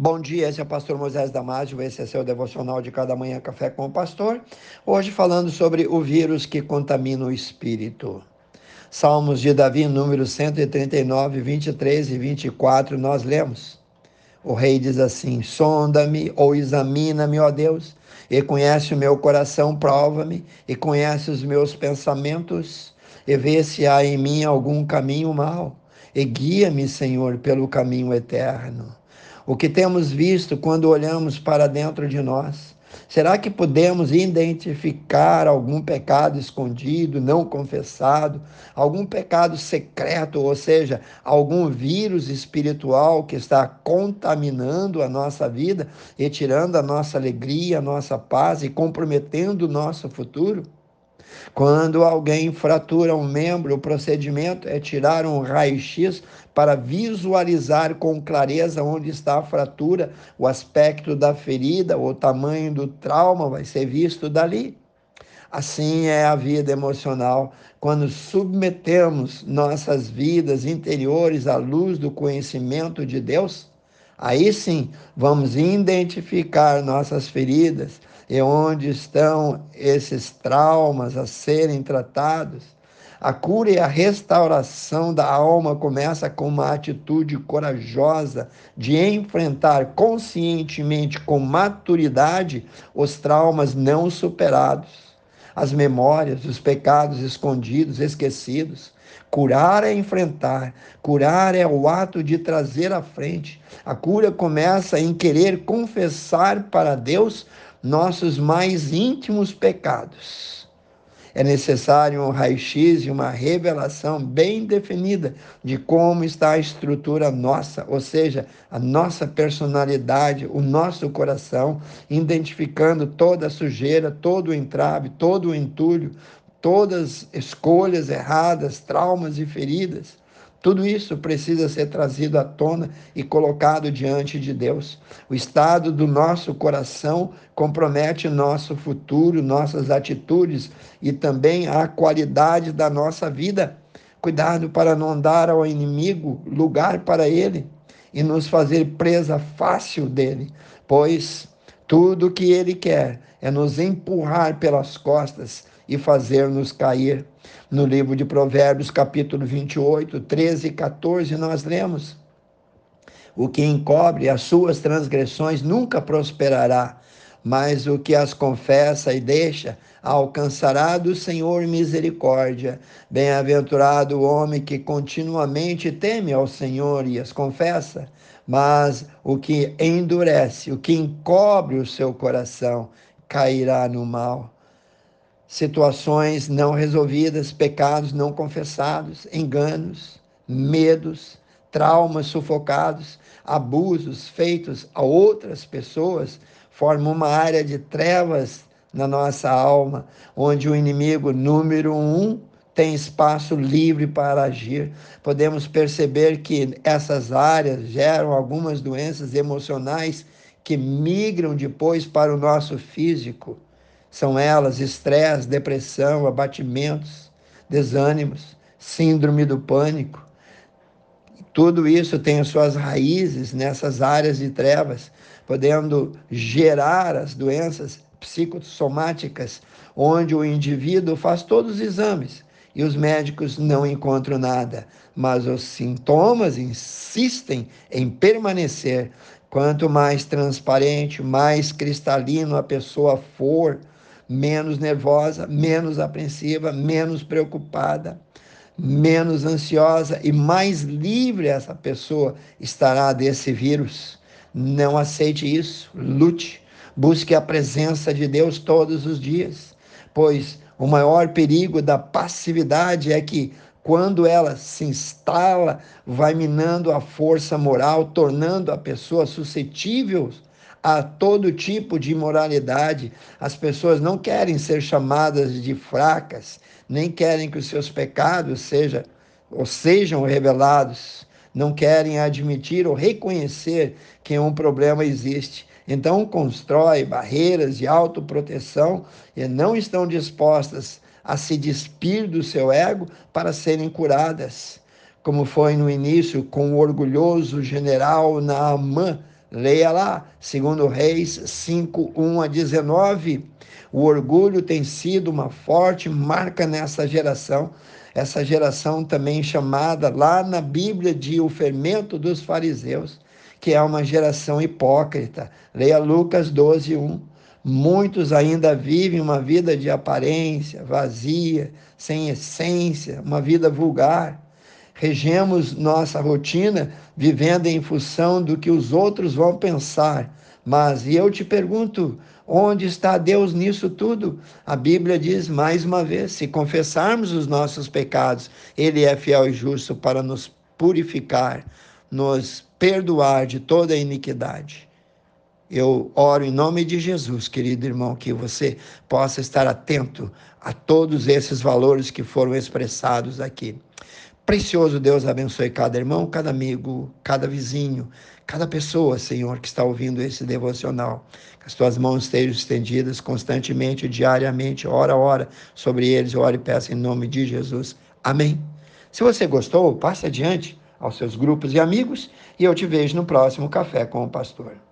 Bom dia, esse é o pastor Moisés Damásio, esse é seu devocional de cada manhã Café com o Pastor. Hoje falando sobre o vírus que contamina o espírito. Salmos de Davi, número 139, 23 e 24, nós lemos. O rei diz assim: Sonda-me ou examina-me, ó Deus, e conhece o meu coração, prova-me, e conhece os meus pensamentos, e vê se há em mim algum caminho mau, e guia-me, Senhor, pelo caminho eterno o que temos visto quando olhamos para dentro de nós? Será que podemos identificar algum pecado escondido, não confessado, algum pecado secreto, ou seja, algum vírus espiritual que está contaminando a nossa vida e tirando a nossa alegria, a nossa paz e comprometendo o nosso futuro? Quando alguém fratura um membro, o procedimento é tirar um raio-x para visualizar com clareza onde está a fratura, o aspecto da ferida, o tamanho do trauma vai ser visto dali. Assim é a vida emocional. Quando submetemos nossas vidas interiores à luz do conhecimento de Deus, aí sim vamos identificar nossas feridas e onde estão esses traumas a serem tratados. A cura e a restauração da alma começa com uma atitude corajosa de enfrentar conscientemente, com maturidade, os traumas não superados, as memórias, os pecados escondidos, esquecidos. Curar é enfrentar, curar é o ato de trazer à frente. A cura começa em querer confessar para Deus nossos mais íntimos pecados. É necessário um raio-x e uma revelação bem definida de como está a estrutura nossa, ou seja, a nossa personalidade, o nosso coração, identificando toda a sujeira, todo o entrave, todo o entulho, todas escolhas erradas, traumas e feridas tudo isso precisa ser trazido à tona e colocado diante de Deus. O estado do nosso coração compromete nosso futuro, nossas atitudes e também a qualidade da nossa vida. Cuidado para não dar ao inimigo lugar para ele e nos fazer presa fácil dele, pois tudo que ele quer é nos empurrar pelas costas e fazer-nos cair. No livro de Provérbios, capítulo 28, 13 e 14, nós lemos: O que encobre as suas transgressões nunca prosperará, mas o que as confessa e deixa alcançará do Senhor misericórdia. Bem-aventurado o homem que continuamente teme ao Senhor e as confessa, mas o que endurece, o que encobre o seu coração, cairá no mal situações não resolvidas, pecados não confessados, enganos, medos, traumas sufocados, abusos feitos a outras pessoas, formam uma área de trevas na nossa alma, onde o inimigo número um tem espaço livre para agir. Podemos perceber que essas áreas geram algumas doenças emocionais que migram depois para o nosso físico são elas estresse, depressão, abatimentos, desânimos, síndrome do pânico. Tudo isso tem as suas raízes nessas áreas de trevas, podendo gerar as doenças psicossomáticas, onde o indivíduo faz todos os exames e os médicos não encontram nada, mas os sintomas insistem em permanecer. Quanto mais transparente, mais cristalino a pessoa for, menos nervosa, menos apreensiva, menos preocupada, menos ansiosa e mais livre essa pessoa estará desse vírus. Não aceite isso, lute, busque a presença de Deus todos os dias, pois o maior perigo da passividade é que quando ela se instala, vai minando a força moral, tornando a pessoa suscetível a todo tipo de imoralidade. As pessoas não querem ser chamadas de fracas, nem querem que os seus pecados sejam ou sejam revelados, não querem admitir ou reconhecer que um problema existe. Então constrói barreiras de autoproteção e não estão dispostas a se despir do seu ego para serem curadas, como foi no início com o orgulhoso general Naamã, Leia lá, segundo Reis 5, 1 a 19. O orgulho tem sido uma forte marca nessa geração, essa geração também chamada lá na Bíblia de o fermento dos fariseus, que é uma geração hipócrita. Leia Lucas 12, 1. Muitos ainda vivem uma vida de aparência, vazia, sem essência, uma vida vulgar. Regemos nossa rotina vivendo em função do que os outros vão pensar. Mas, e eu te pergunto, onde está Deus nisso tudo? A Bíblia diz mais uma vez: se confessarmos os nossos pecados, Ele é fiel e justo para nos purificar, nos perdoar de toda iniquidade. Eu oro em nome de Jesus, querido irmão, que você possa estar atento a todos esses valores que foram expressados aqui. Precioso Deus abençoe cada irmão, cada amigo, cada vizinho, cada pessoa, Senhor, que está ouvindo esse devocional. Que as tuas mãos estejam estendidas constantemente, diariamente, hora a hora, sobre eles. Eu oro e peço em nome de Jesus. Amém. Se você gostou, passe adiante aos seus grupos e amigos e eu te vejo no próximo Café com o Pastor.